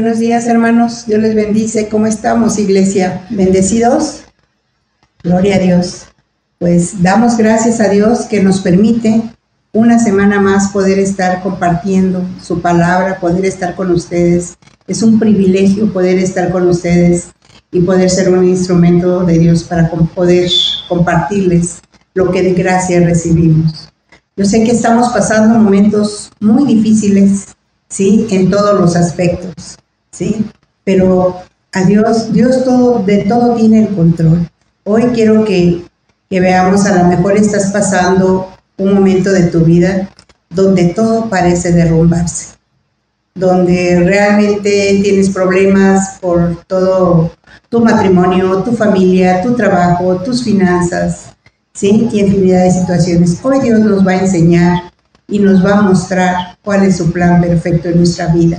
Buenos días, hermanos. Dios les bendice. ¿Cómo estamos, iglesia? ¿Bendecidos? Gloria a Dios. Pues damos gracias a Dios que nos permite una semana más poder estar compartiendo su palabra, poder estar con ustedes. Es un privilegio poder estar con ustedes y poder ser un instrumento de Dios para poder compartirles lo que de gracia recibimos. Yo sé que estamos pasando momentos muy difíciles, ¿sí? En todos los aspectos, ¿sí? Pero a Dios, Dios todo, de todo tiene el control. Hoy quiero que, que veamos, a lo mejor estás pasando un momento de tu vida donde todo parece derrumbarse, donde realmente tienes problemas por todo tu matrimonio, tu familia, tu trabajo, tus finanzas, ¿sí? Y infinidad de situaciones. Hoy Dios nos va a enseñar y nos va a mostrar cuál es su plan perfecto en nuestra vida.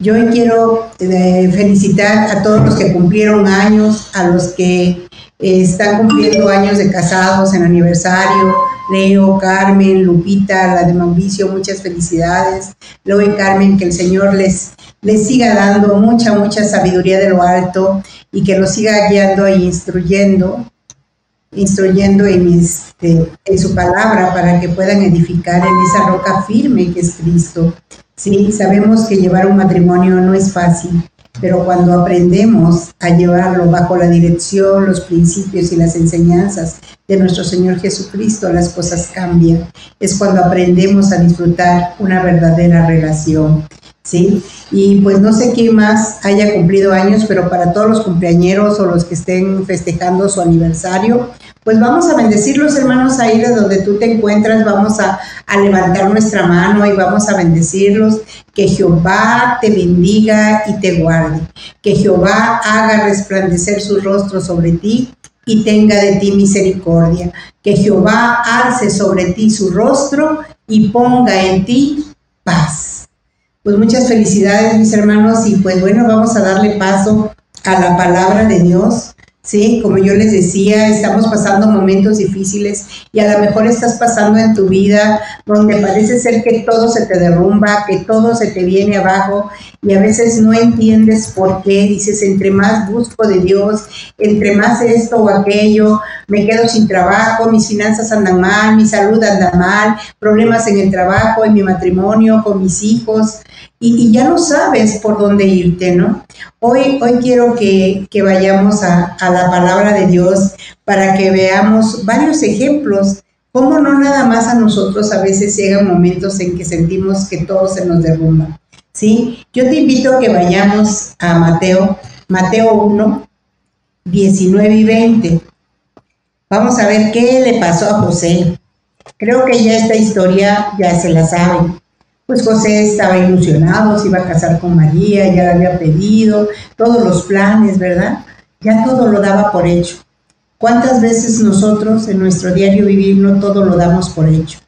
Yo quiero eh, felicitar a todos los que cumplieron años, a los que eh, están cumpliendo años de casados en aniversario, Leo, Carmen, Lupita, la de Mauricio, muchas felicidades. Leo y Carmen, que el Señor les, les siga dando mucha, mucha sabiduría de lo alto y que los siga guiando e instruyendo, instruyendo en, su palabra para que puedan edificar en esa roca firme que es Cristo. Sí, sabemos que llevar un matrimonio no es fácil, pero cuando aprendemos a llevarlo bajo la dirección, los principios y las enseñanzas de nuestro Señor Jesucristo, las cosas cambian. Es cuando aprendemos a disfrutar una verdadera relación. ¿Sí? Y pues no sé quién más haya cumplido años, pero para todos los cumpleañeros o los que estén festejando su aniversario, pues vamos a bendecir los hermanos ahí de donde tú te encuentras, vamos a, a, levantar nuestra mano y vamos a bendecirlos. Que Jehová te bendiga y te guarde. Que Jehová haga resplandecer su rostro sobre ti y tenga de ti misericordia. Que Jehová alce sobre ti su rostro y ponga en ti paz. Pues muchas felicidades mis hermanos y pues bueno, vamos a darle paso a la palabra de Dios. Sí, como yo les decía, estamos pasando momentos difíciles y a lo mejor estás pasando en tu vida donde parece ser que todo se te derrumba, que todo se te viene abajo y a veces no entiendes por qué. Dices, entre más busco de Dios, entre más esto o aquello, me quedo sin trabajo, mis finanzas andan mal, mi salud anda mal, problemas en el trabajo, en mi matrimonio, con mis hijos y, ya no sabes por dónde irte, ¿no? Hoy, hoy quiero que, vayamos a, a, la palabra de Dios para que veamos varios ejemplos, cómo no nada más a nosotros a veces llegan momentos en que sentimos que todo se nos derrumba, ¿sí? Yo te invito a que vayamos a Mateo, Mateo 1, 19 y 20. Vamos a ver qué le pasó a José. Creo que ya esta historia ya se la saben pues José estaba ilusionado, se iba a casar con María, ya le había pedido, todos los planes, ¿verdad? Ya todo lo daba por hecho. ¿Cuántas veces nosotros en nuestro diario vivir no todo lo damos por hecho?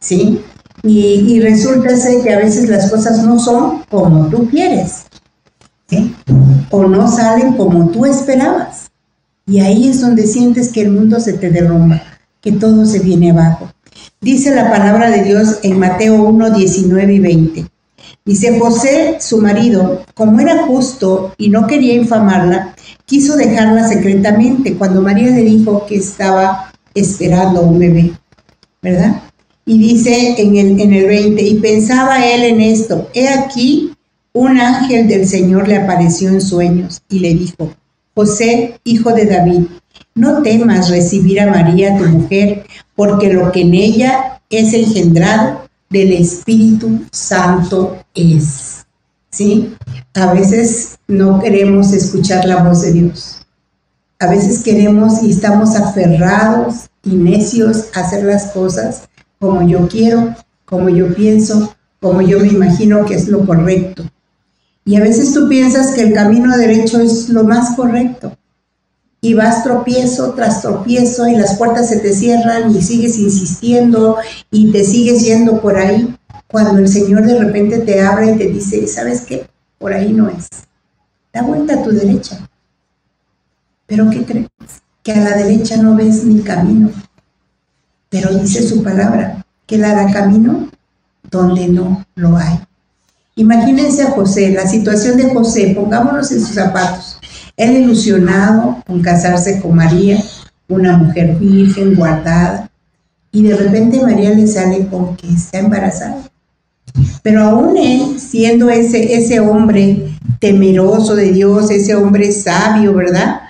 ¿Sí? Y, resulta ser que a veces las cosas no son como tú quieres, ¿sí? O no salen como tú esperabas. Y ahí es donde sientes que el mundo se te derrumba, que todo se viene abajo. Dice la palabra de Dios en Mateo 1, 19 y 20. Dice, José, su marido, como era justo y no quería infamarla, quiso dejarla secretamente cuando María le dijo que estaba esperando un bebé, ¿verdad? Y dice en el, en el 20, y pensaba él en esto, he aquí, un ángel del Señor le apareció en sueños y le dijo, José, hijo de David, no temas recibir a María, tu mujer, porque lo que en ella es engendrado del Espíritu Santo es. ¿Sí? A veces no queremos escuchar la voz de Dios. A veces queremos y estamos aferrados y necios a hacer las cosas como yo quiero, como yo pienso, como yo me imagino que es lo correcto. Y a veces tú piensas que el camino derecho es lo más correcto y vas tropiezo tras tropiezo y las puertas se te cierran y sigues insistiendo y te sigues yendo por ahí, cuando el Señor de repente te abre y te dice, ¿sabes qué? Por ahí no es. Da vuelta a tu derecha. Pero ¿qué crees? Que a la derecha no ves ni camino. Pero dice su palabra, que la da camino donde no lo hay. Imagínense a José, la situación de José, pongámonos en sus zapatos. Él ilusionado con casarse con María, una mujer virgen, guardada, y de repente María le sale con que está embarazada. Pero aún él, siendo ese, ese hombre temeroso de Dios, ese hombre sabio, ¿verdad?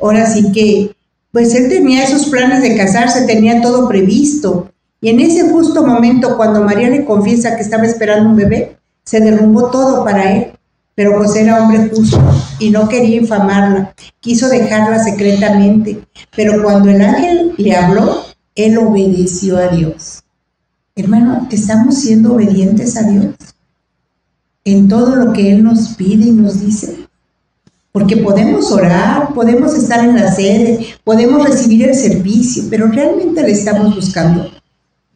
Ahora sí que, pues él tenía esos planes de casarse, tenía todo previsto. Y en ese justo momento, cuando María le confiesa que estaba esperando un bebé, se derrumbó todo para él. Pero José era hombre justo y no quería infamarla, quiso dejarla secretamente. Pero cuando el ángel le habló, él obedeció a Dios. Hermano, ¿estamos siendo obedientes a Dios? En todo lo que Él nos pide y nos dice. Porque podemos orar, podemos estar en la sede, podemos recibir el servicio, pero realmente le estamos buscando.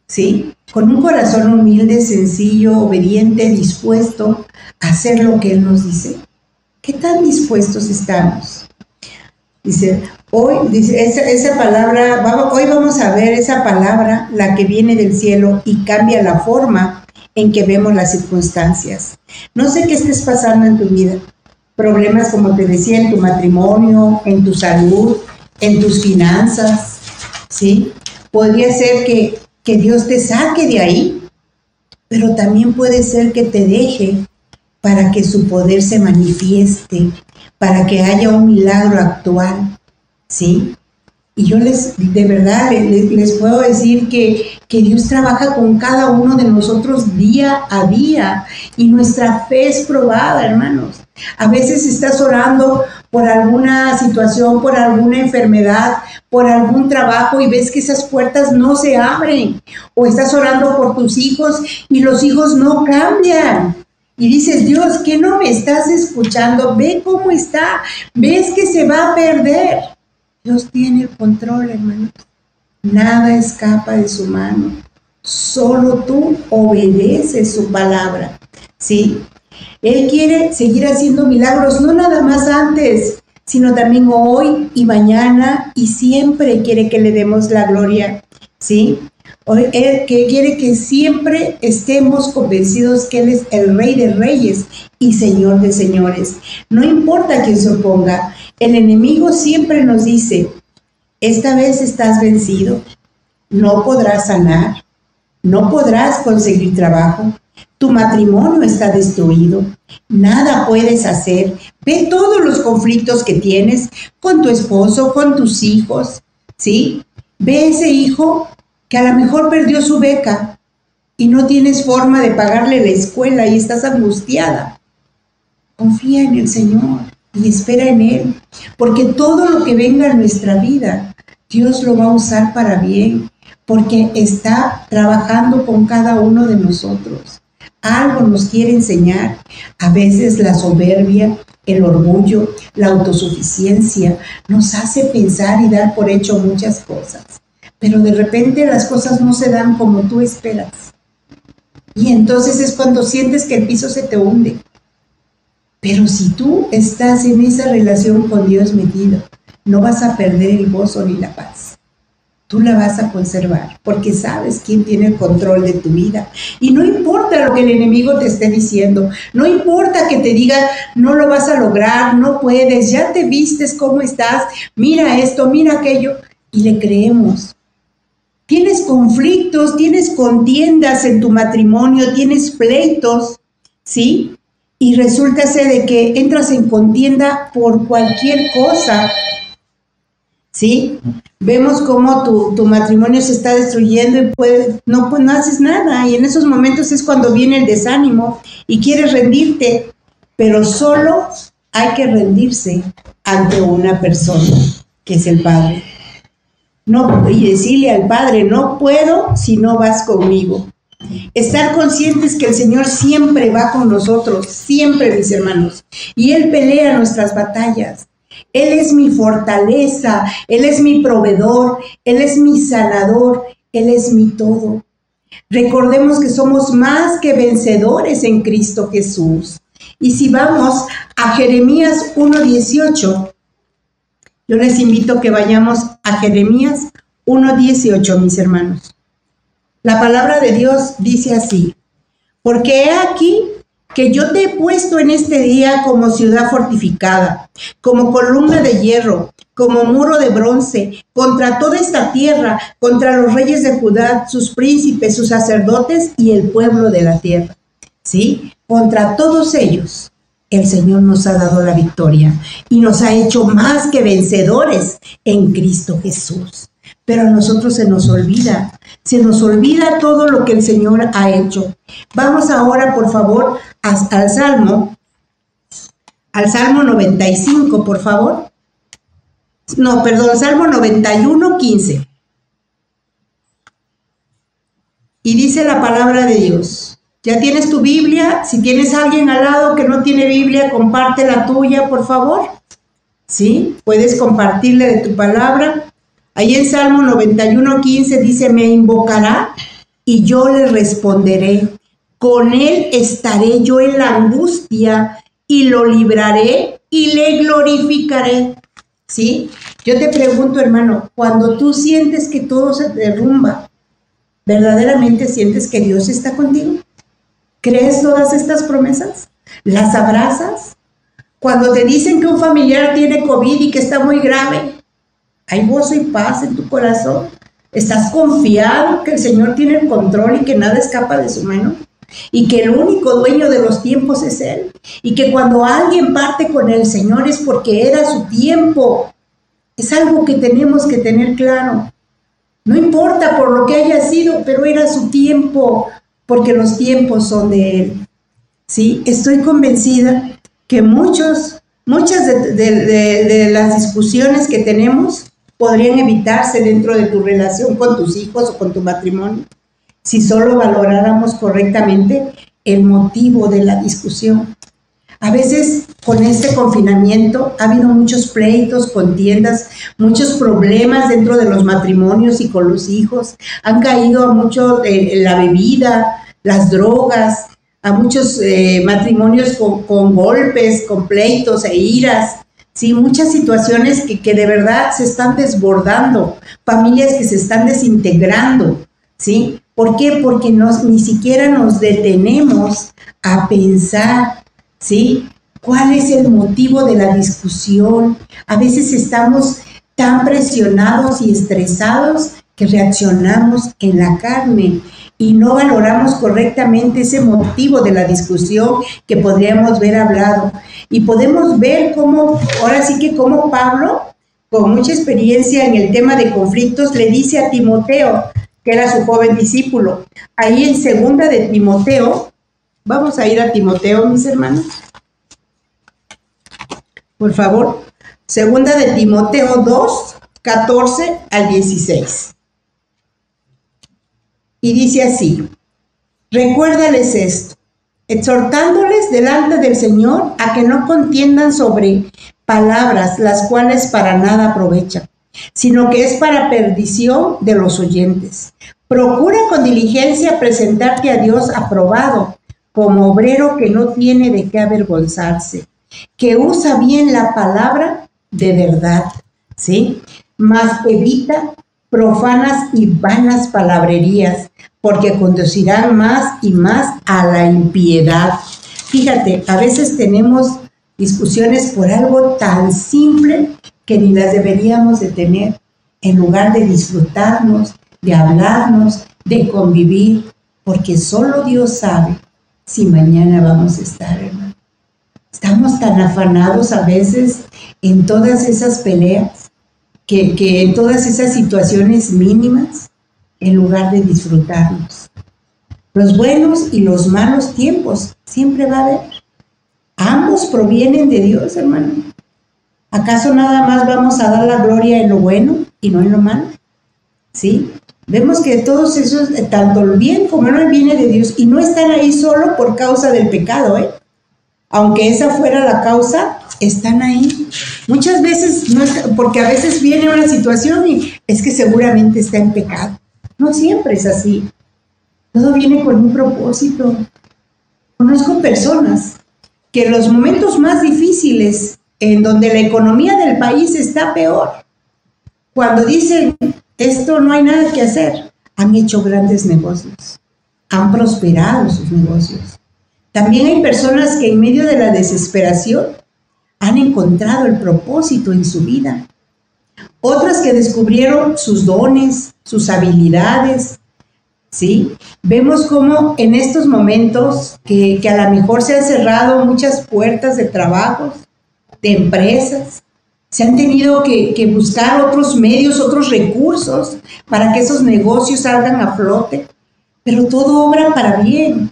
¿Sí? Con un corazón humilde, sencillo, obediente, dispuesto hacer lo que Él nos dice. ¿Qué tan dispuestos estamos? Dice, hoy, dice, esa, palabra, hoy vamos a ver esa palabra, la que viene del cielo y cambia la forma en que vemos las circunstancias. No sé qué estés pasando en tu vida. Problemas, como te decía, en tu matrimonio, en tu salud, en tus finanzas, ¿sí? Podría ser que, que Dios te saque de ahí, pero también puede ser que te deje para que su poder se manifieste para que haya un milagro actual, ¿sí? Y yo les, de verdad, les, puedo decir que, que, Dios trabaja con cada uno de nosotros día a día y nuestra fe es probada, hermanos. A veces estás orando por alguna situación, por alguna enfermedad, por algún trabajo y ves que esas puertas no se abren. O estás orando por tus hijos y los hijos no cambian y dices, Dios, que no me estás escuchando? Ve cómo está, ves que se va a perder. Dios tiene el control, hermanos. Nada escapa de su mano. Solo tú obedeces su palabra. ¿Sí? Él quiere seguir haciendo milagros, no nada más antes, sino también hoy y mañana y siempre quiere que le demos la gloria. ¿Sí? Que quiere que siempre estemos convencidos que Él es el Rey de Reyes y Señor de Señores. No importa quién se oponga, el enemigo siempre nos dice, esta vez estás vencido, no podrás sanar, no podrás conseguir trabajo, tu matrimonio está destruido, nada puedes hacer, ve todos los conflictos que tienes con tu esposo, con tus hijos, ¿sí? Ve ese hijo que a lo mejor perdió su beca y no tienes forma de pagarle la escuela y estás angustiada. Confía en el Señor y espera en Él, porque todo lo que venga a nuestra vida, Dios lo va a usar para bien, porque está trabajando con cada uno de nosotros. Algo nos quiere enseñar. A veces la soberbia, el orgullo, la autosuficiencia nos hace pensar y dar por hecho muchas cosas pero de repente las cosas no se dan como tú esperas. Y entonces es cuando sientes que el piso se te hunde. Pero si tú estás en esa relación con Dios metido, no vas a perder el gozo ni la paz. Tú la vas a conservar porque sabes quién tiene el control de tu vida. Y no importa lo que el enemigo te esté diciendo, no importa que te diga, no lo vas a lograr, no puedes, ya te vistes cómo estás, mira esto, mira aquello, y le creemos tienes conflictos, tienes contiendas en tu matrimonio, tienes pleitos, ¿sí? Y resulta de que entras en contienda por cualquier cosa, ¿sí? Vemos cómo tu, matrimonio se está destruyendo y pues, no, pues no haces nada. Y en esos momentos es cuando viene el desánimo y quieres rendirte, pero solo hay que rendirse ante una persona, que es el Padre. No, y decirle al Padre, no puedo si no vas conmigo. Estar conscientes que el Señor siempre va con nosotros, siempre, mis hermanos. Y Él pelea nuestras batallas. Él es mi fortaleza, Él es mi proveedor, Él es mi sanador, Él es mi todo. Recordemos que somos más que vencedores en Cristo Jesús. Y si vamos a Jeremías 1.18, yo les invito que vayamos a Jeremías 1.18, mis hermanos. La palabra de Dios dice así, porque he aquí que yo te he puesto en este día como ciudad fortificada, como columna de hierro, como muro de bronce, contra toda esta tierra, contra los reyes de Judá, sus príncipes, sus sacerdotes y el pueblo de la tierra. ¿Sí? Contra todos ellos, el Señor nos ha dado la victoria y nos ha hecho más que vencedores en Cristo Jesús. Pero a nosotros se nos olvida, se nos olvida todo lo que el Señor ha hecho. Vamos ahora, por favor, al Salmo, al Salmo 95, por favor. No, perdón, Salmo 91, 15. Y dice la palabra de Dios. ¿Ya tienes tu Biblia? Si tienes alguien al lado que no tiene Biblia, comparte la tuya, por favor. ¿Sí? Puedes compartirle de tu palabra. Ahí en Salmo 91, 15 dice, me invocará y yo le responderé. Con él estaré yo en la angustia y lo libraré y le glorificaré. ¿Sí? Yo te pregunto, hermano, cuando tú sientes que todo se derrumba, ¿verdaderamente sientes que Dios está contigo? ¿Crees todas estas promesas? ¿Las abrazas? Cuando te dicen que un familiar tiene COVID y que está muy grave, hay gozo y paz en tu corazón. ¿Estás confiado que el Señor tiene el control y que nada escapa de su mano? y que el único dueño de los tiempos es Él, y que cuando alguien parte con el Señor es porque era su tiempo. Es algo que tenemos que tener claro. No importa por lo que haya sido, pero era su tiempo, porque los tiempos son de Él. Sí, estoy convencida que muchos, muchas de, de las discusiones que tenemos podrían evitarse dentro de tu relación con tus hijos o con tu matrimonio si solo valoráramos correctamente el motivo de la discusión. A veces con este confinamiento ha habido muchos pleitos, contiendas, muchos problemas dentro de los matrimonios y con los hijos. Han caído a mucho eh, la bebida, las drogas, a muchos eh, matrimonios con, golpes, con pleitos e iras. Sí, muchas situaciones que, que de verdad se están desbordando, familias que se están desintegrando, ¿sí? ¿Por qué? Porque nos, ni siquiera nos detenemos a pensar, ¿sí? ¿Cuál es el motivo de la discusión? A veces estamos tan presionados y estresados que reaccionamos en la carne y no valoramos correctamente ese motivo de la discusión que podríamos ver hablado. Y podemos ver cómo, ahora sí que como Pablo, con mucha experiencia en el tema de conflictos, le dice a Timoteo, que era su joven discípulo. Ahí en segunda de Timoteo, vamos a ir a Timoteo, mis hermanos. Por favor, segunda de Timoteo 2, 14 al 16. Y dice así, recuérdales esto, exhortándoles delante del Señor a que no contiendan sobre palabras las cuales para nada aprovechan sino que es para perdición de los oyentes. Procura con diligencia presentarte a Dios aprobado, como obrero que no tiene de qué avergonzarse, que usa bien la palabra de verdad, ¿sí? Mas evita profanas y vanas palabrerías, porque conducirán más y más a la impiedad. Fíjate, a veces tenemos discusiones por algo tan simple que ni las deberíamos de tener, en lugar de disfrutarnos, de hablarnos, de convivir, porque solo Dios sabe si mañana vamos a estar, hermano. Estamos tan afanados a veces en todas esas peleas, que, en todas esas situaciones mínimas, en lugar de disfrutarnos. Los buenos y los malos tiempos siempre va a haber. Ambos provienen de Dios, hermano. ¿Acaso nada más vamos a dar la gloria en lo bueno y no en lo malo? ¿Sí? Vemos que todos esos, tanto el bien como el mal viene de Dios y no están ahí solo por causa del pecado, ¿eh? Aunque esa fuera la causa, están ahí. Muchas veces, no es, porque a veces viene una situación y es que seguramente está en pecado. No siempre es así. Todo viene con un propósito. Conozco personas que en los momentos más difíciles en donde la economía del país está peor. Cuando dicen, esto no hay nada que hacer, han hecho grandes negocios, han prosperado sus negocios. También hay personas que en medio de la desesperación han encontrado el propósito en su vida. Otras que descubrieron sus dones, sus habilidades, ¿sí? Vemos cómo en estos momentos que, que a lo mejor se han cerrado muchas puertas de trabajos, de empresas, se han tenido que, que, buscar otros medios, otros recursos para que esos negocios salgan a flote, pero todo obra para bien.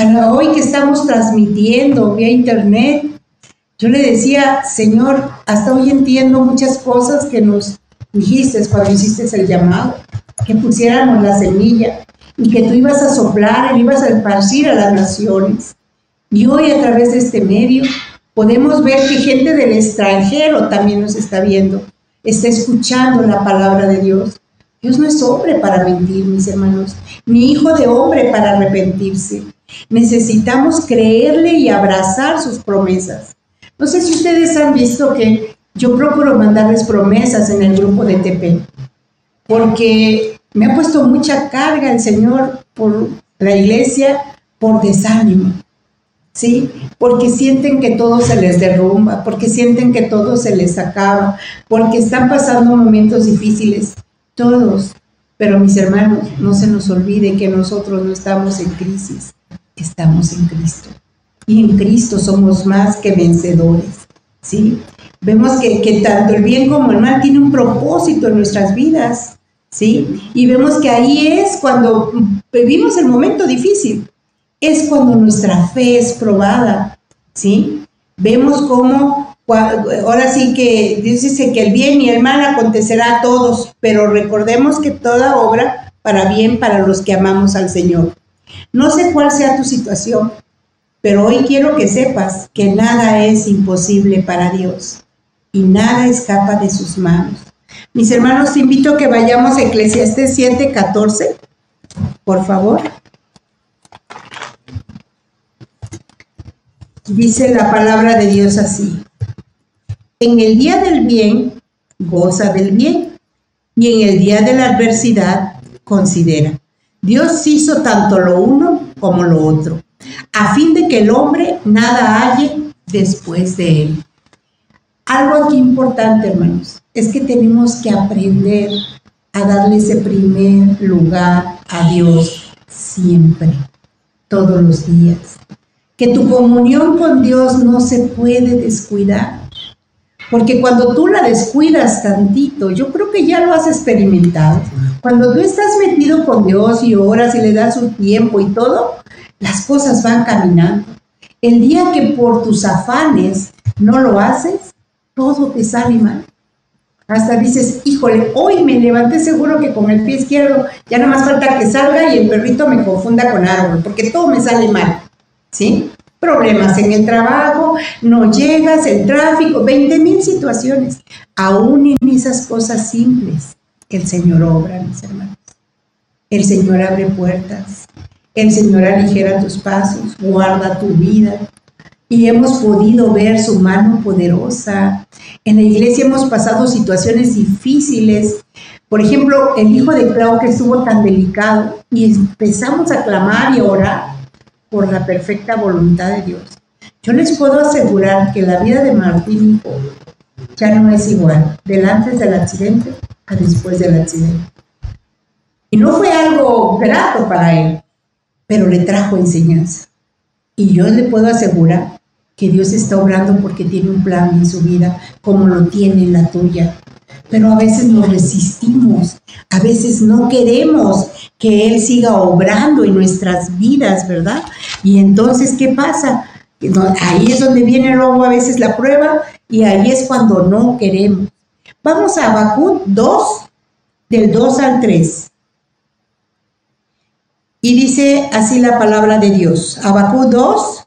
Hoy que estamos transmitiendo vía internet, yo le decía, Señor, hasta hoy entiendo muchas cosas que nos dijiste cuando hiciste el llamado que pusiéramos la semilla y que tú ibas a soplar, y ibas a esparcir a las naciones. Y hoy a través de este medio podemos ver que gente del extranjero también nos está viendo, está escuchando la palabra de Dios. Dios no es hombre para mentir, mis hermanos, ni hijo de hombre para arrepentirse. Necesitamos creerle y abrazar sus promesas. No sé si ustedes han visto que yo procuro mandarles promesas en el grupo de TP, porque me ha puesto mucha carga el Señor por la iglesia, por desánimo, ¿sí? Porque sienten que todo se les derrumba, porque sienten que todo se les acaba, porque están pasando momentos difíciles, todos. Pero mis hermanos, no se nos olvide que nosotros no estamos en crisis, estamos en Cristo. Y en Cristo somos más que vencedores, ¿sí? Vemos que, tanto el bien como el mal tiene un propósito en nuestras vidas. ¿sí? Y vemos que ahí es cuando vivimos el momento difícil, es cuando nuestra fe es probada, ¿sí? Vemos cómo, ahora sí que dice que el bien y el mal acontecerá a todos, pero recordemos que toda obra para bien para los que amamos al Señor. No sé cuál sea tu situación, pero hoy quiero que sepas que nada es imposible para Dios y nada escapa de sus manos. Mis hermanos, te invito a que vayamos a Eclesiastes 7:14, por favor. Dice la palabra de Dios así. En el día del bien, goza del bien, y en el día de la adversidad, considera. Dios hizo tanto lo uno como lo otro, a fin de que el hombre nada halle después de él. Algo aquí importante, hermanos es que tenemos que aprender a darle ese primer lugar a Dios siempre, todos los días. Que tu comunión con Dios no se puede descuidar. Porque cuando tú la descuidas tantito, yo creo que ya lo has experimentado. Cuando tú estás metido con Dios y oras y le das su tiempo y todo, las cosas van caminando. El día que por tus afanes no lo haces, todo te sale mal. Hasta dices, híjole, hoy me levanté seguro que con el pie izquierdo ya no más falta que salga y el perrito me confunda con árbol, porque todo me sale mal, ¿sí? Problemas en el trabajo, no llegas, el tráfico, 20 mil situaciones. Aún en esas cosas simples, el Señor obra, mis hermanos. El Señor abre puertas, el Señor aligera tus pasos, guarda tu vida, y hemos podido ver su mano poderosa. En la iglesia hemos pasado situaciones difíciles. Por ejemplo, el hijo de Clau que estuvo tan delicado y empezamos a clamar y orar por la perfecta voluntad de Dios. Yo les puedo asegurar que la vida de Martín ya no es igual del antes del accidente a después del accidente. Y no fue algo grato para él, pero le trajo enseñanza. Y yo le puedo asegurar que Dios está obrando porque tiene un plan en su vida, como lo tiene en la tuya. Pero a veces nos resistimos, a veces no queremos que Él siga obrando en nuestras vidas, ¿verdad? Y entonces, ¿qué pasa? Ahí es donde viene luego a veces la prueba y ahí es cuando no queremos. Vamos a Habacuc 2, del 2 al 3. Y dice así la palabra de Dios. Habacuc 2,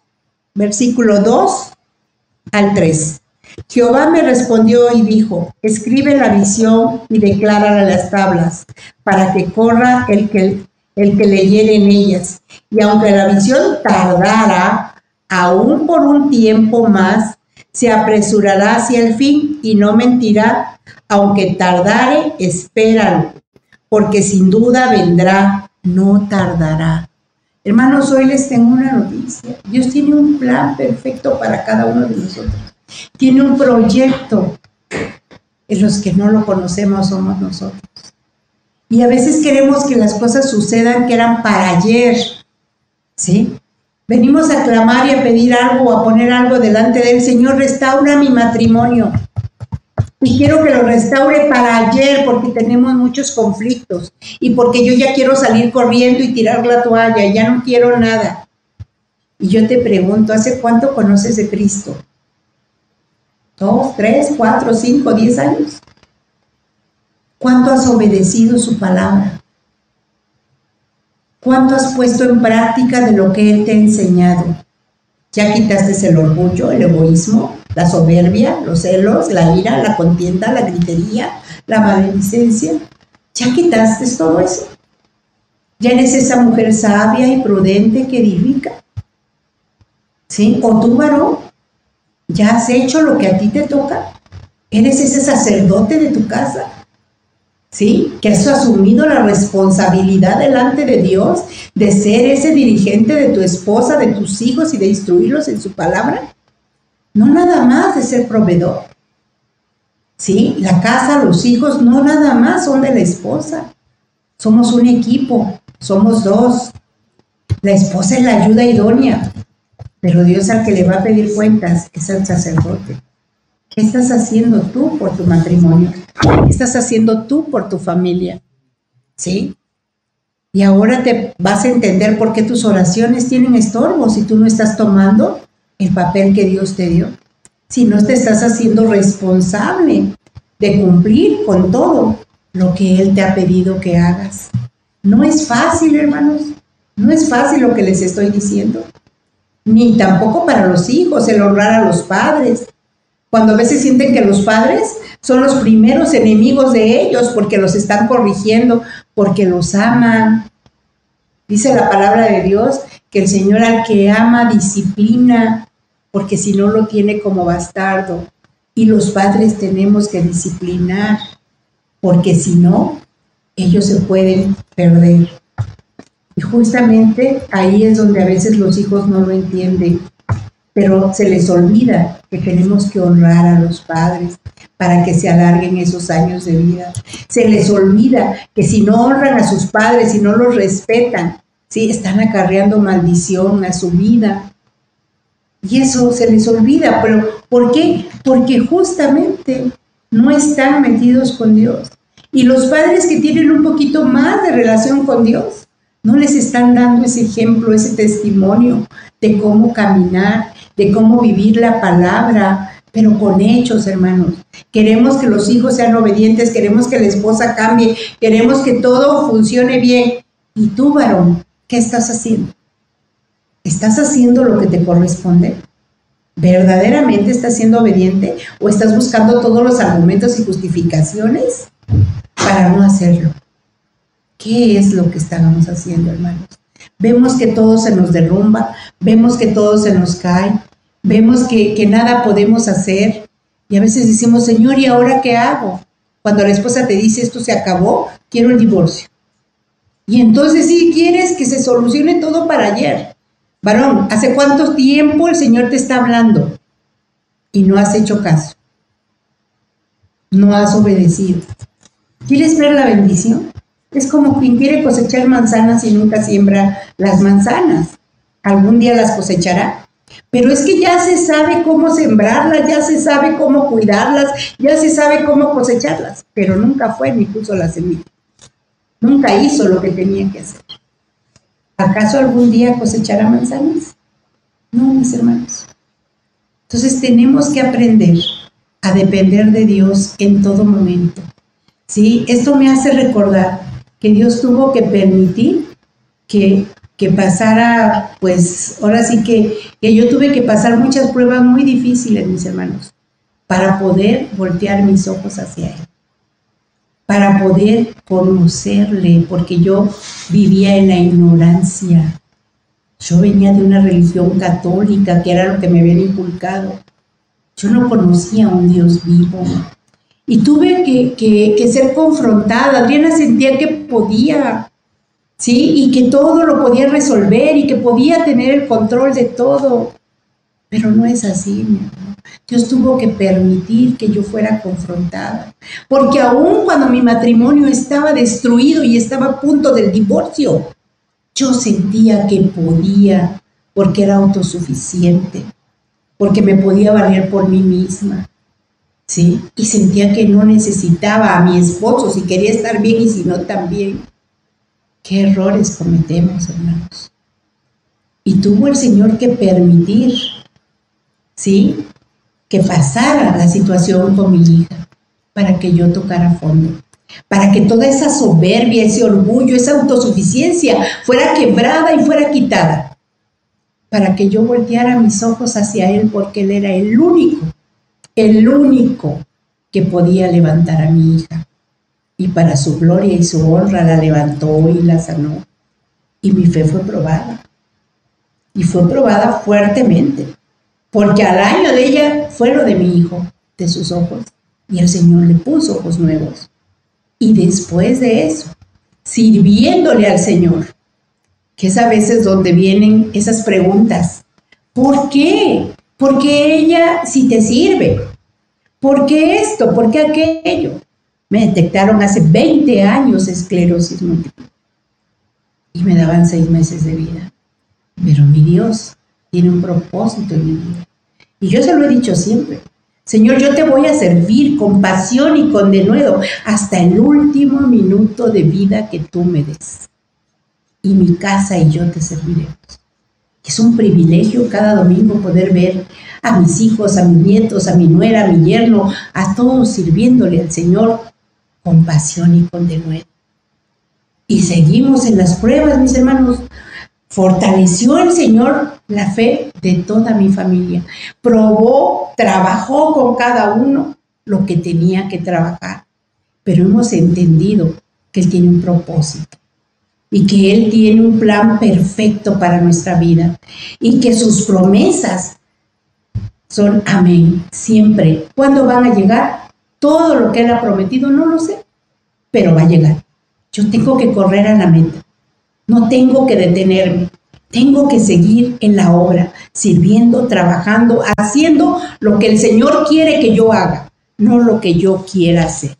versículo 2 al 3. Jehová me respondió y dijo, escribe la visión y declárala las tablas, para que corra el que, el que leyere en ellas. Y aunque la visión tardara, aún por un tiempo más, se apresurará hacia el fin y no mentirá, aunque tardare, espéralo, porque sin duda vendrá, no tardará. Hermanos, hoy les tengo una noticia. Dios tiene un plan perfecto para cada uno de nosotros. Tiene un proyecto. En los que no lo conocemos somos nosotros. Y a veces queremos que las cosas sucedan que eran para ayer. ¿Sí? Venimos a clamar y a pedir algo, a poner algo delante del Señor, restaura mi matrimonio. Y quiero que lo restaure para ayer porque tenemos muchos conflictos y porque yo ya quiero salir corriendo y tirar la toalla, ya no quiero nada. Y yo te pregunto, ¿hace cuánto conoces de Cristo? ¿Dos, tres, cuatro, cinco, diez años? ¿Cuánto has obedecido su palabra? ¿Cuánto has puesto en práctica de lo que Él te ha enseñado? Ya quitaste el orgullo, el egoísmo, la soberbia, los celos, la ira, la contienda, la gritería, la maledicencia. Ya quitaste todo eso. Ya eres esa mujer sabia y prudente que edifica. ¿Sí? O tú, varón, ya has hecho lo que a ti te toca. Eres ese sacerdote de tu casa ¿sí? Que has asumido la responsabilidad delante de Dios de ser ese dirigente de tu esposa, de tus hijos y de instruirlos en su palabra. No nada más de ser proveedor. ¿Sí? La casa, los hijos, no nada más son de la esposa. Somos un equipo, somos dos. La esposa es la ayuda idónea, pero Dios al que le va a pedir cuentas es el sacerdote. ¿Qué estás haciendo tú por tu matrimonio? ¿Qué estás haciendo tú por tu familia? ¿Sí? Y ahora te vas a entender por qué tus oraciones tienen estorbo si tú no estás tomando el papel que Dios te dio. Si no te estás haciendo responsable de cumplir con todo lo que Él te ha pedido que hagas. No es fácil, hermanos. No es fácil lo que les estoy diciendo. Ni tampoco para los hijos, el honrar a los padres, cuando a veces sienten que los padres son los primeros enemigos de ellos porque los están corrigiendo, porque los aman. Dice la palabra de Dios que el Señor al que ama disciplina, porque si no lo tiene como bastardo. Y los padres tenemos que disciplinar, porque si no, ellos se pueden perder. Y justamente ahí es donde a veces los hijos no lo entienden pero se les olvida que tenemos que honrar a los padres para que se alarguen esos años de vida. Se les olvida que si no honran a sus padres, si no los respetan, ¿sí? están acarreando maldición a su vida. Y eso se les olvida, pero ¿por qué? Porque justamente no están metidos con Dios. Y los padres que tienen un poquito más de relación con Dios, no les están dando ese ejemplo, ese testimonio de cómo caminar, de cómo vivir la palabra, pero con hechos, hermanos. Queremos que los hijos sean obedientes, queremos que la esposa cambie, queremos que todo funcione bien. ¿Y tú, varón, qué estás haciendo? ¿Estás haciendo lo que te corresponde? ¿Verdaderamente estás siendo obediente o estás buscando todos los argumentos y justificaciones para no hacerlo? ¿Qué es lo que estábamos haciendo, hermanos? Vemos que todo se nos derrumba, vemos que todo se nos cae, vemos que, nada podemos hacer y a veces decimos, Señor, ¿y ahora qué hago? Cuando la esposa te dice, esto se acabó, quiero el divorcio. Y entonces sí quieres que se solucione todo para ayer. Varón, ¿hace cuánto tiempo el Señor te está hablando? Y no has hecho caso. No has obedecido. ¿Quieres ver la bendición? Es como quien quiere cosechar manzanas y nunca siembra las manzanas. Algún día las cosechará. Pero es que ya se sabe cómo sembrarlas, ya se sabe cómo cuidarlas, ya se sabe cómo cosecharlas, pero nunca fue ni puso la semilla. Nunca hizo lo que tenía que hacer. ¿Acaso algún día cosechará manzanas? No, mis hermanos. Entonces tenemos que aprender a depender de Dios en todo momento. ¿Sí? Esto me hace recordar que Dios tuvo que permitir que, pasara, pues ahora sí que, que yo tuve que pasar muchas pruebas muy difíciles, mis hermanos, para poder voltear mis ojos hacia Él, para poder conocerle, porque yo vivía en la ignorancia. Yo venía de una religión católica, que era lo que me habían inculcado. Yo no conocía a un Dios vivo y tuve que, ser confrontada. Adriana sentía que podía, ¿sí? Y que todo lo podía resolver y que podía tener el control de todo. Pero no es así, mi amor. Dios tuvo que permitir que yo fuera confrontada. Porque aun cuando mi matrimonio estaba destruido y estaba a punto del divorcio, yo sentía que podía, porque era autosuficiente, porque me podía valer por mí misma. ¿Sí? Y sentía que no necesitaba a mi esposo si quería estar bien y si no también. ¿Qué errores cometemos, hermanos? Y tuvo el Señor que permitir, ¿sí? Que pasara la situación con mi hija para que yo tocara fondo, para que toda esa soberbia, ese orgullo, esa autosuficiencia fuera quebrada y fuera quitada, para que yo volteara mis ojos hacia Él porque Él era el único, el único que podía levantar a mi hija y para su gloria y su honra la levantó y la sanó. Y mi fe fue probada. Y fue probada fuertemente, porque al año de ella fue lo de mi hijo, de sus ojos, y el Señor le puso ojos nuevos. Y después de eso, sirviéndole al Señor, que es a veces donde vienen esas preguntas. ¿Por qué? Porque ella si te sirve. ¿Por qué esto? ¿Por qué aquello? Me detectaron hace 20 años esclerosis múltiple y me daban seis meses de vida. Pero mi Dios tiene un propósito en mi vida. Y yo se lo he dicho siempre. Señor, yo te voy a servir con pasión y con denuedo hasta el último minuto de vida que tú me des. Y mi casa y yo te serviremos. Es un privilegio cada domingo poder ver a mis hijos, a mis nietos, a mi nuera, a mi yerno, a todos sirviéndole al Señor con pasión y con denuedo. Y seguimos en las pruebas, mis hermanos. Fortaleció el Señor la fe de toda mi familia. Probó, trabajó con cada uno lo que tenía que trabajar. Pero hemos entendido que Él tiene un propósito y que Él tiene un plan perfecto para nuestra vida y que sus promesas son amén, siempre. ¿Cuándo van a llegar? todo lo que Él ha prometido, no lo sé, pero va a llegar. Yo tengo que correr a la meta, no tengo que detenerme, tengo que seguir en la obra, sirviendo, trabajando, haciendo lo que el Señor quiere que yo haga, no lo que yo quiera hacer.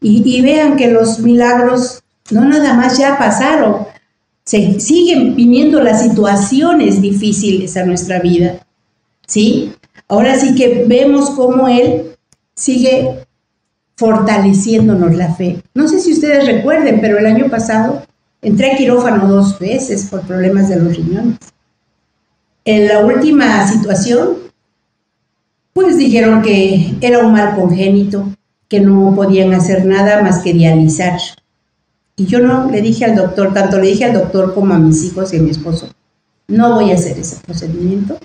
Y, vean que los milagros no nada más ya pasaron, se siguen viniendo las situaciones difíciles a nuestra vida. ¿Sí? Ahora sí que vemos cómo Él sigue fortaleciéndonos la fe. No sé si ustedes recuerden, pero el año pasado entré a quirófano dos veces por problemas de los riñones. En la última situación, pues dijeron que era un mal congénito, que no podían hacer nada más que dializar. Y yo no le dije al doctor, tanto le dije al doctor como a mis hijos y a mi esposo, no voy a hacer ese procedimiento,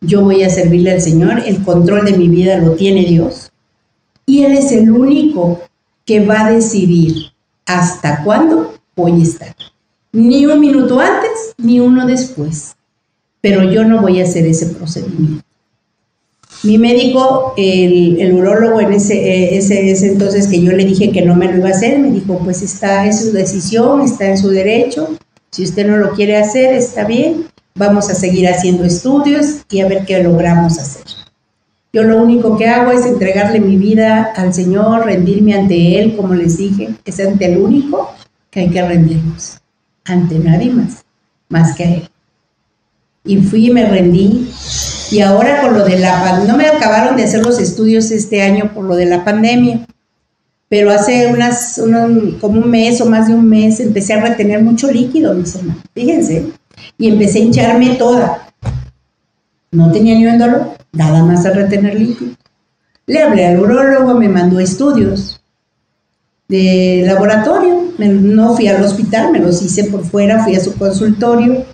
yo voy a servirle al Señor, el control de mi vida lo tiene Dios y Él es el único que va a decidir hasta cuándo voy a estar. Ni un minuto antes, ni uno después. Pero yo no voy a hacer ese procedimiento. Mi médico, el, el urólogo en ese, ese, ese, entonces que yo le dije que no me lo iba a hacer, me dijo, pues está en su decisión, está en su derecho, si usted no lo quiere hacer, está bien, vamos a seguir haciendo estudios y a ver qué logramos hacer. Yo lo único que hago es entregarle mi vida al Señor, rendirme ante Él, como les dije, es ante el único que hay que rendirnos, ante nadie más, más que a Él. Y fui y me rendí. Y ahora con lo de la no me acabaron de hacer los estudios este año por lo de la pandemia, pero hace unas, como un mes o más de un mes empecé a retener mucho líquido, mis hermanos, fíjense, y empecé a hincharme toda. No tenía ni un dolor, nada más a retener líquido. Le hablé al urólogo, me mandó estudios de laboratorio. No fui al hospital, me los hice por fuera, fui a su consultorio.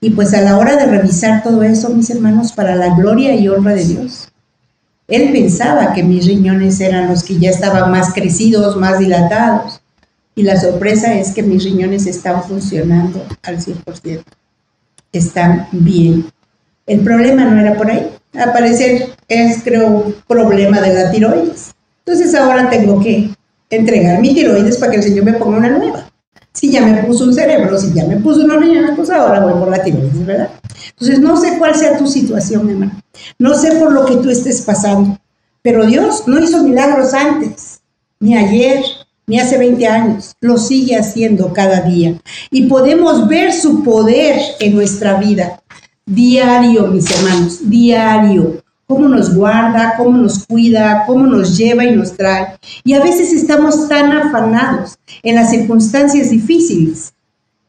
Y pues a la hora de revisar todo eso, mis hermanos, para la gloria y honra de Dios, él pensaba que mis riñones eran los que ya estaban más crecidos, más dilatados. Y la sorpresa es que mis riñones están funcionando al 100%. Están bien. El problema no era por ahí. Al parecer es, creo, un problema de la tiroides. Entonces ahora tengo que entregar mi tiroides para que el Señor me ponga una nueva. Si ya me puso un cerebro, si ya me puso una riñones, pues ahora voy por la tiroides, ¿verdad? Entonces, no sé cuál sea tu situación, hermano. No sé por lo que tú estés pasando. Pero Dios no hizo milagros antes, ni ayer, ni hace 20 años. Lo sigue haciendo cada día. Y podemos ver su poder en nuestra vida. Diario, mis hermanos, diario cómo nos guarda, cómo nos cuida, cómo nos lleva y nos trae. Y a veces estamos tan afanados en las circunstancias difíciles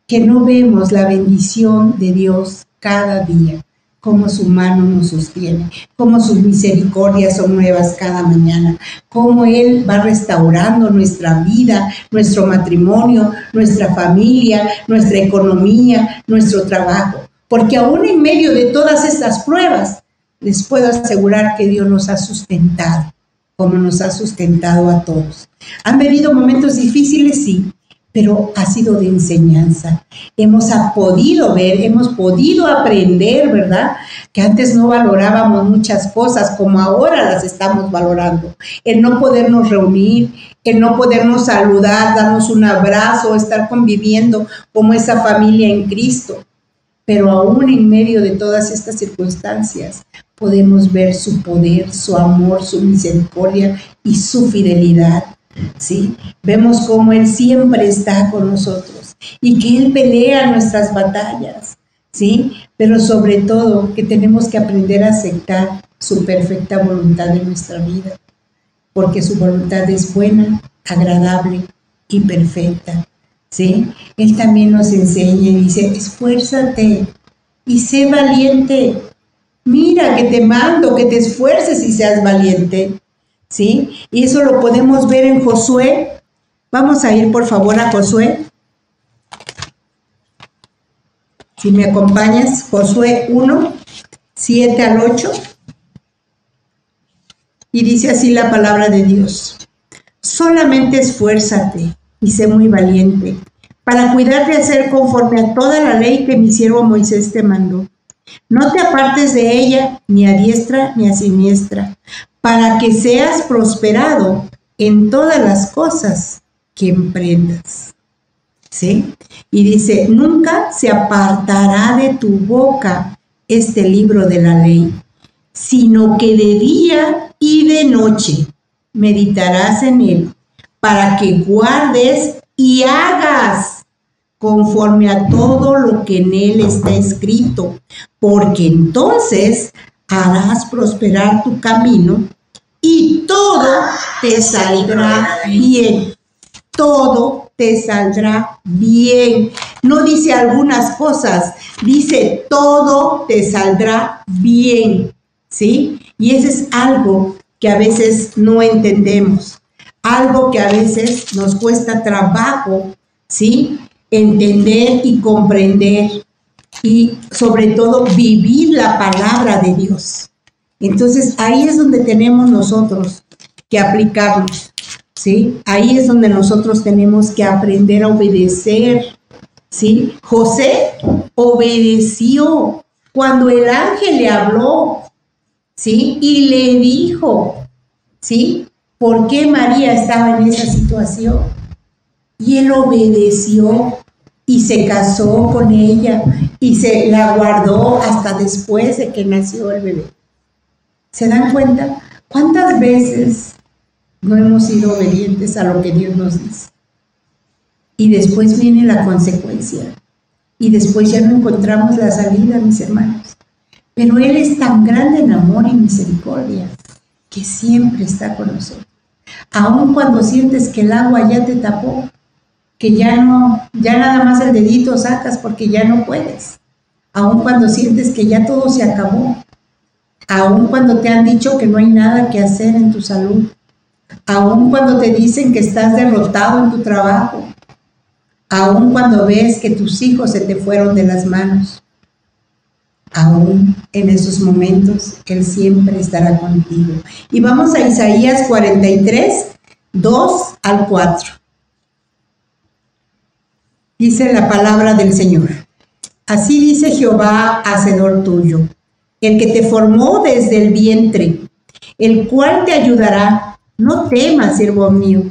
que no vemos la bendición de Dios cada día, cómo su mano nos sostiene, cómo sus misericordias son nuevas cada mañana, cómo Él va restaurando nuestra vida, nuestro matrimonio, nuestra familia, nuestra economía, nuestro trabajo. Porque aún en medio de todas estas pruebas, les puedo asegurar que Dios nos ha sustentado, como nos ha sustentado a todos. Han venido momentos difíciles, sí, pero ha sido de enseñanza. Hemos podido ver, hemos podido aprender, ¿verdad? Que antes no valorábamos muchas cosas como ahora las estamos valorando. El no podernos reunir, el no podernos saludar, darnos un abrazo, estar conviviendo como esa familia en Cristo. Pero aún en medio de todas estas circunstancias, podemos ver su poder, su amor, su misericordia y su fidelidad. ¿sí? Vemos cómo Él siempre está con nosotros y que Él pelea nuestras batallas, ¿sí? Pero sobre todo que tenemos que aprender a aceptar su perfecta voluntad en nuestra vida, porque su voluntad es buena, agradable y perfecta, ¿sí? Él también nos enseña y dice, esfuérzate y sé valiente, Mira que te mando, que te esfuerces y seas valiente. ¿Sí? Y eso lo podemos ver en Josué. Vamos a ir por favor a Josué. Si me acompañas, Josué 1, 7 al 8. Y dice así la palabra de Dios. Solamente esfuérzate y sé muy valiente para cuidar de hacer conforme a toda la ley que mi siervo Moisés te mandó. No te apartes de ella ni a diestra ni a siniestra, para que seas prosperado en todas las cosas que emprendas. ¿Sí? Y dice, nunca se apartará de tu boca este libro de la ley, sino que de día y de noche meditarás en él, para que guardes y hagas conforme a todo lo que en él está escrito, porque entonces harás prosperar tu camino y todo te saldrá bien. Todo te saldrá bien. No dice algunas cosas, dice todo te saldrá bien. ¿Sí? Y eso es algo que a veces no entendemos, algo que a veces nos cuesta trabajo, ¿sí? Entender y comprender y sobre todo vivir la palabra de Dios. Entonces ahí es donde tenemos nosotros que aplicarnos, ¿sí? Ahí es donde nosotros tenemos que aprender a obedecer, ¿sí? José obedeció cuando el ángel le habló, ¿sí? Y le dijo, ¿sí? ¿Por qué María estaba en esa situación? Y él obedeció y se casó con ella y se la guardó hasta después de que nació el bebé. ¿Se dan cuenta? ¿Cuántas veces no hemos sido obedientes a lo que Dios nos dice? Y después viene la consecuencia. Y después ya no encontramos la salida, mis hermanos. Pero Él es tan grande en amor y misericordia que siempre está con nosotros. Aun cuando sientes que el agua ya te tapó, que ya no, ya nada más el dedito sacas porque ya no puedes, aun cuando sientes que ya todo se acabó, aun cuando te han dicho que no hay nada que hacer en tu salud, aun cuando te dicen que estás derrotado en tu trabajo, aun cuando ves que tus hijos se te fueron de las manos, aún en esos momentos Él siempre estará contigo. Y vamos a Isaías 43, 2 al 4 dice la palabra del Señor. Así dice Jehová, hacedor tuyo, el que te formó desde el vientre, el cual te ayudará. No temas, siervo mío.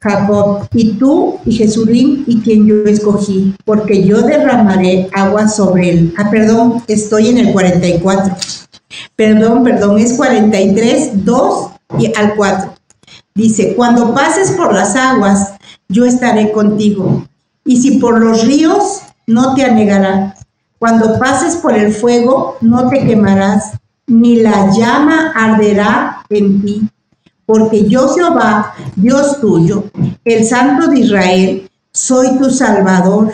Jacob, y tú y Jesurín y quien yo escogí, porque yo derramaré agua sobre él. Ah, perdón, estoy en el 44. Perdón, perdón, es 43, 2 y al 4. Dice, cuando pases por las aguas, yo estaré contigo. Y si por los ríos, no te anegará. Cuando pases por el fuego, no te quemarás, ni la llama arderá en ti porque yo Jehová, Dios tuyo, el Santo de Israel, soy tu Salvador.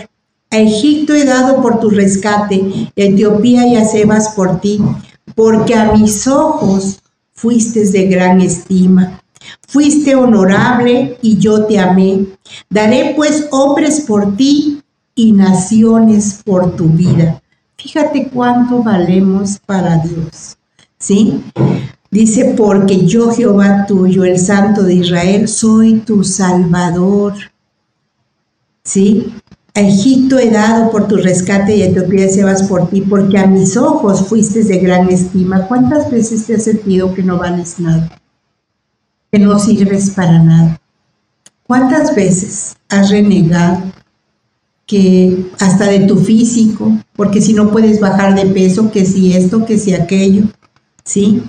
A Egipto he dado por tu rescate, Etiopía y a Sebas por ti, porque a mis ojos fuiste de gran estima. Fuiste honorable y yo te amé. Daré pues hombres por ti y naciones por tu vida. Fíjate cuánto valemos para Dios. ¿Sí? Dice, porque yo Jehová tuyo, el Santo de Israel, soy tu Salvador. ¿Sí? A Egipto he dado por tu rescate y a Etiopía se vas por ti, porque a mis ojos fuiste de gran estima. ¿Cuántas veces te has sentido que no vales nada? Que no sirves para nada. ¿Cuántas veces has renegado que hasta de tu físico, porque si no puedes bajar de peso, que si esto, que si aquello, ¿sí?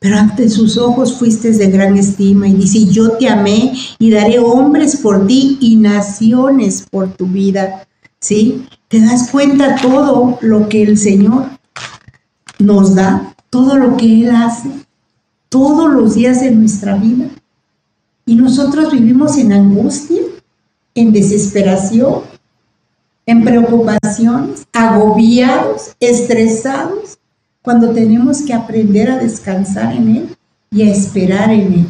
pero ante sus ojos fuiste de gran estima y dice, yo te amé y daré hombres por ti y naciones por tu vida. ¿Sí? ¿Te das cuenta todo lo que el Señor nos da? Todo lo que Él hace todos los días de nuestra vida. Y nosotros vivimos en angustia, en desesperación, en preocupaciones, agobiados, estresados cuando tenemos que aprender a descansar en Él y a esperar en Él.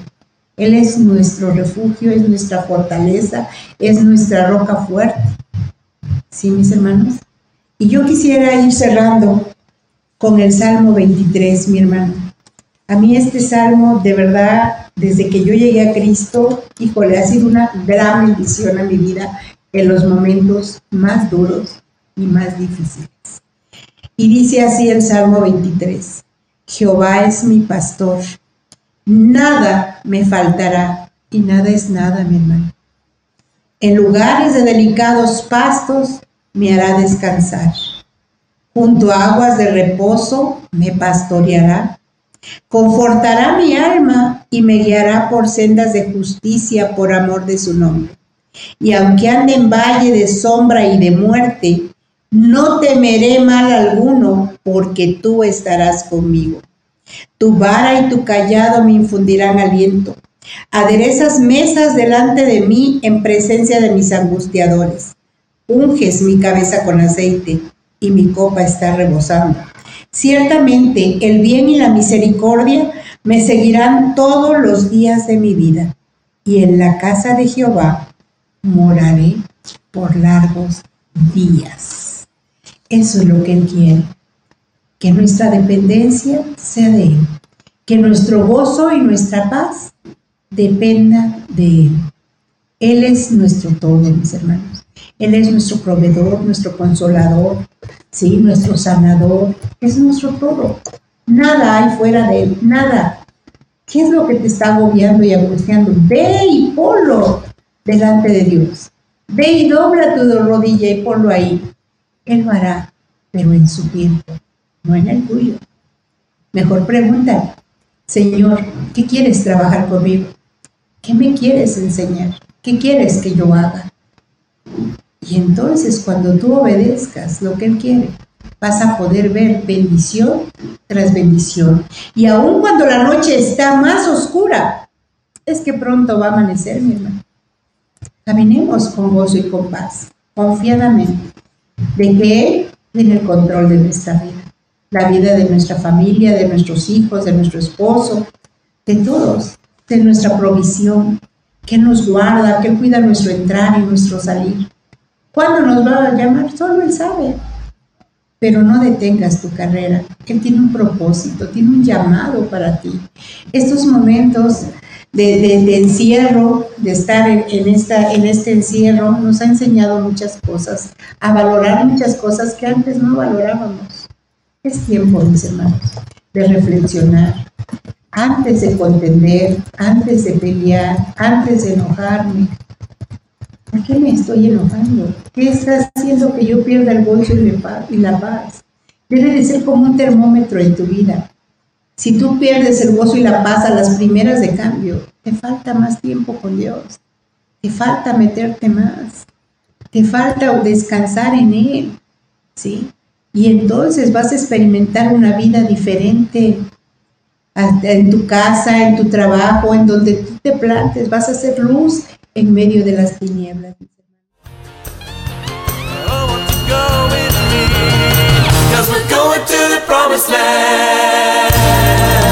Él es nuestro refugio, es nuestra fortaleza, es nuestra roca fuerte. ¿Sí, mis hermanos? Y yo quisiera ir cerrando con el Salmo 23, mi hermano. A mí este salmo, de verdad, desde que yo llegué a Cristo, híjole, ha sido una gran bendición a mi vida en los momentos más duros y más difíciles. Y dice así el Salmo 23, Jehová es mi pastor, nada me faltará y nada es nada, mi hermano. En lugares de delicados pastos me hará descansar. Junto a aguas de reposo me pastoreará. Confortará mi alma y me guiará por sendas de justicia por amor de su nombre. Y aunque ande en valle de sombra y de muerte, no temeré mal alguno, porque tú estarás conmigo. Tu vara y tu callado me infundirán aliento. Aderezas mesas delante de mí en presencia de mis angustiadores. Unges mi cabeza con aceite y mi copa está rebosando. Ciertamente el bien y la misericordia me seguirán todos los días de mi vida, y en la casa de Jehová moraré por largos días. Eso es lo que Él quiere. Que nuestra dependencia sea de Él. Que nuestro gozo y nuestra paz dependa de Él. Él es nuestro todo, mis hermanos. Él es nuestro proveedor, nuestro consolador, ¿sí? nuestro sanador. Es nuestro todo. Nada hay fuera de Él, nada. ¿Qué es lo que te está agobiando y angustiando? Ve y ponlo delante de Dios. Ve y dobla tu rodilla y ponlo ahí. Él lo hará, pero en su tiempo, no en el tuyo. Mejor pregunta, Señor, ¿qué quieres trabajar conmigo? ¿Qué me quieres enseñar? ¿Qué quieres que yo haga? Y entonces cuando tú obedezcas lo que Él quiere, vas a poder ver bendición tras bendición. Y aun cuando la noche está más oscura, es que pronto va a amanecer, mi hermano. Caminemos con gozo y con paz, confiadamente, de que Él tiene el control de nuestra vida, la vida de nuestra familia, de nuestros hijos, de nuestro esposo, de todos, de nuestra provisión, que nos guarda, que cuida nuestro entrar y nuestro salir. ¿Cuándo nos va a llamar? Solo Él sabe. Pero no detengas tu carrera. Él tiene un propósito, tiene un llamado para ti. Estos momentos de, encierro, de estar en, esta, en este encierro, nos ha enseñado muchas cosas, a valorar muchas cosas que antes no valorábamos. Es tiempo, mis hermanos, de reflexionar. Antes de contender, antes de pelear, antes de enojarme, ¿A qué me estoy enojando? ¿Qué está haciendo que yo pierda el gozo y la paz? Debe de ser como un termómetro en tu vida. Si tú pierdes el gozo y la paz a las primeras de cambio, te falta más tiempo con Dios. Te falta meterte más. Te falta descansar en Él. ¿Sí? Y entonces vas a experimentar una vida diferente en tu casa, en tu trabajo, en donde tú te plantes. Vas a hacer luz en medio de las tinieblas. Cause the land.